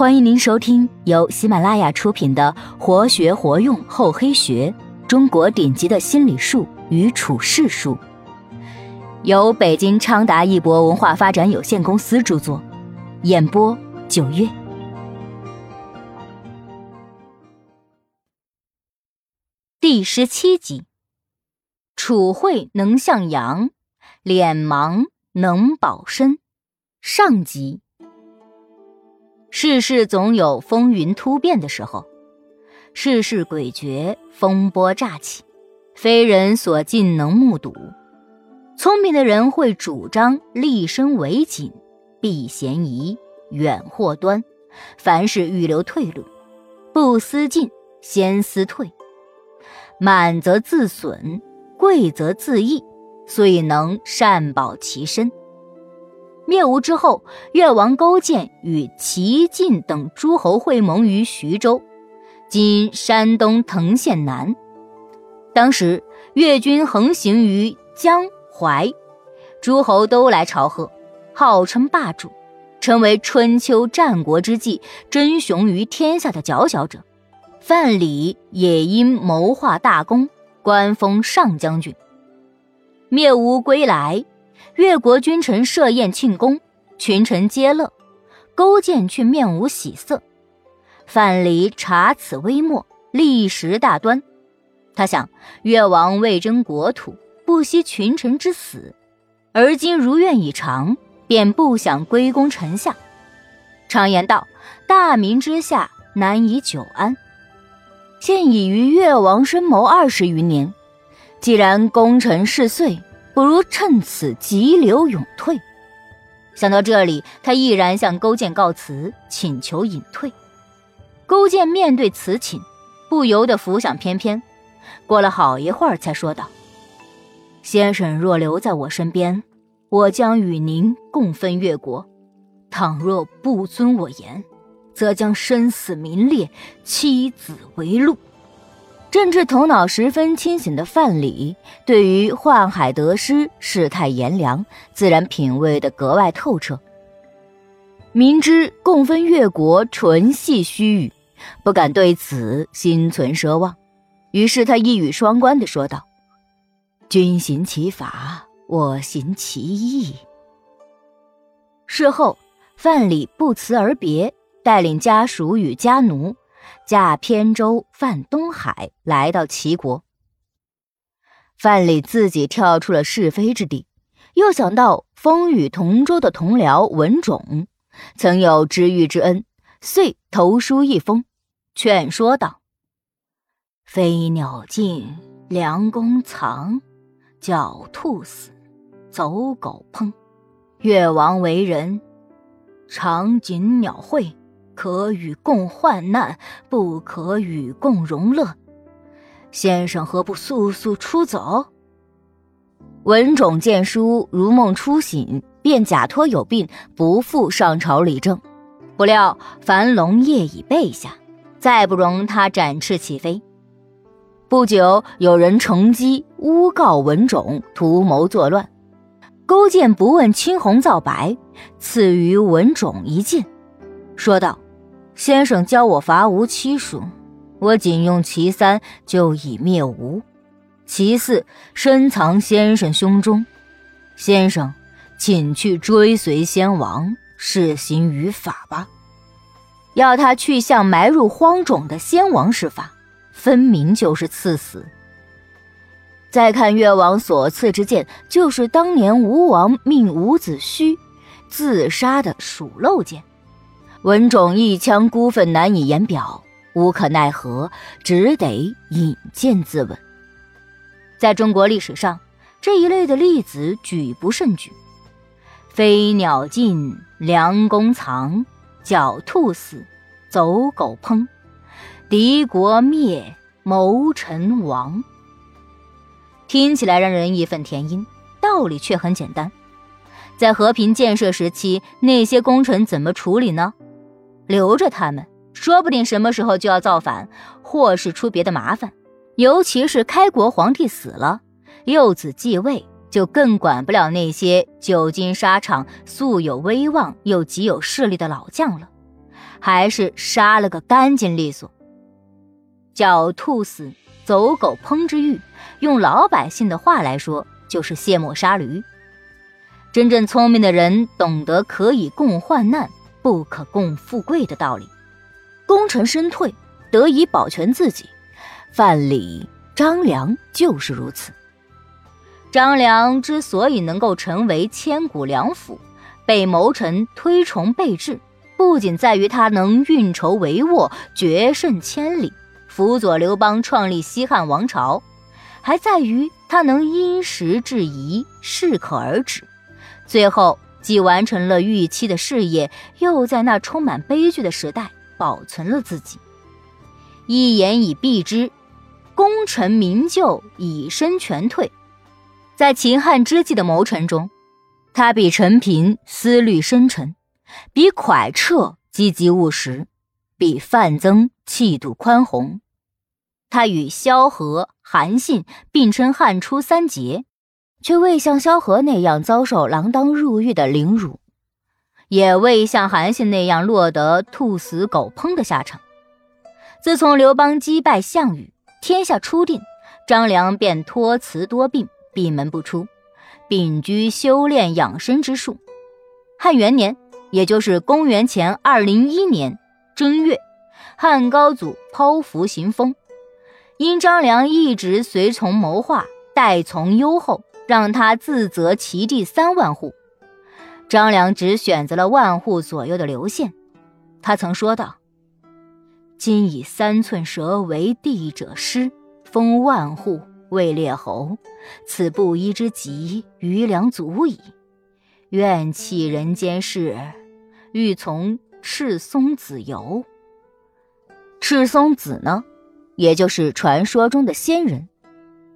欢迎您收听由喜马拉雅出品的《活学活用厚黑学：中国顶级的心理术与处世术》，由北京昌达一博文化发展有限公司著作，演播九月。第十七集：楚慧能向阳，脸盲能保身。上集。世事总有风云突变的时候，世事诡谲，风波乍起，非人所尽能目睹。聪明的人会主张立身为谨，避嫌疑，远祸端，凡事预留退路，不思进，先思退。满则自损，贵则自益，所以能善保其身。灭吴之后，越王勾践与齐、晋等诸侯会盟于徐州（今山东滕县南）。当时越军横行于江淮，诸侯都来朝贺，号称霸主，成为春秋战国之际争雄于天下的佼佼者。范蠡也因谋划大功，官封上将军。灭吴归来。越国君臣设宴庆功，群臣皆乐，勾践却面无喜色。范蠡察此微末，立时大端。他想，越王为争国土，不惜群臣之死，而今如愿以偿，便不想归功臣下。常言道：“大明之下，难以久安。”现已于越王深谋二十余年，既然功成事遂。不如趁此急流勇退。想到这里，他毅然向勾践告辞，请求隐退。勾践面对此请，不由得浮想翩翩。过了好一会儿，才说道：“先生若留在我身边，我将与您共分越国；倘若不遵我言，则将生死名裂，妻子为戮。”政治头脑十分清醒的范蠡，对于宦海得失世态炎凉，自然品味的格外透彻。明知共分越国纯系虚语，不敢对此心存奢望，于是他一语双关的说道：“君行其法，我行其义。”事后，范蠡不辞而别，带领家属与家奴。驾扁舟泛东海，来到齐国。范蠡自己跳出了是非之地，又想到风雨同舟的同僚文种曾有知遇之恩，遂投书一封，劝说道：“飞鸟尽，良弓藏；狡兔死，走狗烹。越王为人，常谨鸟会。”可与共患难，不可与共荣乐。先生何不速速出走？文种见书如梦初醒，便假托有病，不复上朝理政。不料樊龙夜已备下，再不容他展翅起飞。不久，有人乘机诬告文种图谋作乱，勾践不问青红皂白，赐予文种一剑，说道。先生教我伐吴七术，我仅用其三就已灭吴，其四深藏先生胸中。先生，请去追随先王，施行于法吧。要他去向埋入荒冢的先王施法，分明就是赐死。再看越王所赐之剑，就是当年吴王命伍子胥自杀的鼠漏剑。文种一腔孤愤难以言表，无可奈何，只得引剑自刎。在中国历史上，这一类的例子举不胜举。飞鸟尽，良弓藏；狡兔死，走狗烹。敌国灭，谋臣亡。听起来让人义愤填膺，道理却很简单。在和平建设时期，那些功臣怎么处理呢？留着他们，说不定什么时候就要造反，或是出别的麻烦。尤其是开国皇帝死了，幼子继位，就更管不了那些久经沙场、素有威望又极有势力的老将了，还是杀了个干净利索。狡兔死，走狗烹之欲，用老百姓的话来说，就是卸磨杀驴。真正聪明的人懂得可以共患难，不可共富贵的道理，功成身退，得以保全自己。范蠡、张良就是如此。张良之所以能够成为千古良辅，被谋臣推崇备至，不仅在于他能运筹帷幄、决胜千里，辅佐刘邦创立西汉王朝，还在于他能因时制宜、适可而止，最后既完成了预期的事业，又在那充满悲剧的时代保存了自己。一言以蔽之，功成名就，以身全退。在秦汉之际的谋臣中，他比陈平思虑深沉，比蒯彻积极务实，比范增气度宽宏。他与萧何、韩信并称汉初三杰，却未像萧何那样遭受锒铛入狱的凌辱，也未像韩信那样落得兔死狗烹的下场。自从刘邦击败项羽，天下初定，张良便托辞多病。闭门不出，秉居修炼养生之术。汉元年，也就是公元前二零一年正月，汉高祖剖腹行封。因张良一直随从谋划，待从优厚，让他自责其地三万户。张良只选择了万户左右的刘县。他曾说道：“今以三寸舌为地者师，封万户。”为列侯，此布衣之急，余粮足矣。愿弃人间事，欲从赤松子游。赤松子呢，也就是传说中的仙人。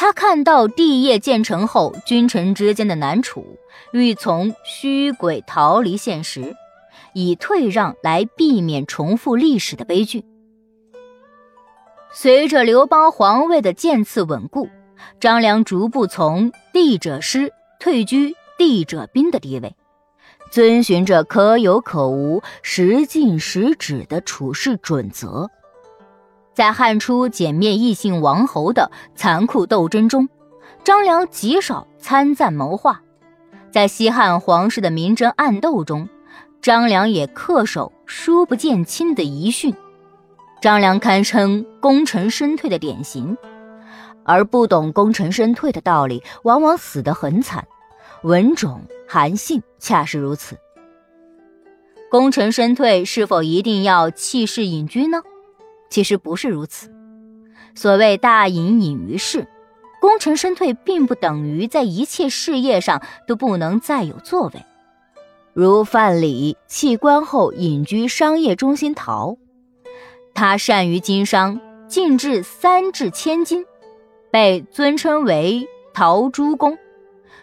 他看到帝业建成后，君臣之间的难处，欲从虚轨逃离现实，以退让来避免重复历史的悲剧。随着刘邦皇位的渐次稳固。张良逐步从帝者师退居帝者宾的地位，遵循着可有可无、时进时止的处事准则，在汉初歼灭异姓王侯的残酷斗争中，张良极少参赞谋划；在西汉皇室的明争暗斗中，张良也恪守书不见亲的遗训。张良堪称功成身退的典型。而不懂功成身退的道理，往往死得很惨。文种、韩信恰是如此。功成身退是否一定要弃世隐居呢？其实不是如此。所谓大隐隐于市，功成身退并不等于在一切事业上都不能再有作为。如范蠡弃官后隐居商业中心陶，他善于经商，进至三至千金。被尊称为陶朱公，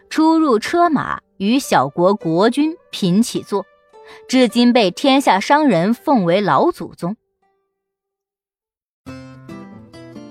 出入车马与小国国君平起坐，至今被天下商人奉为老祖宗。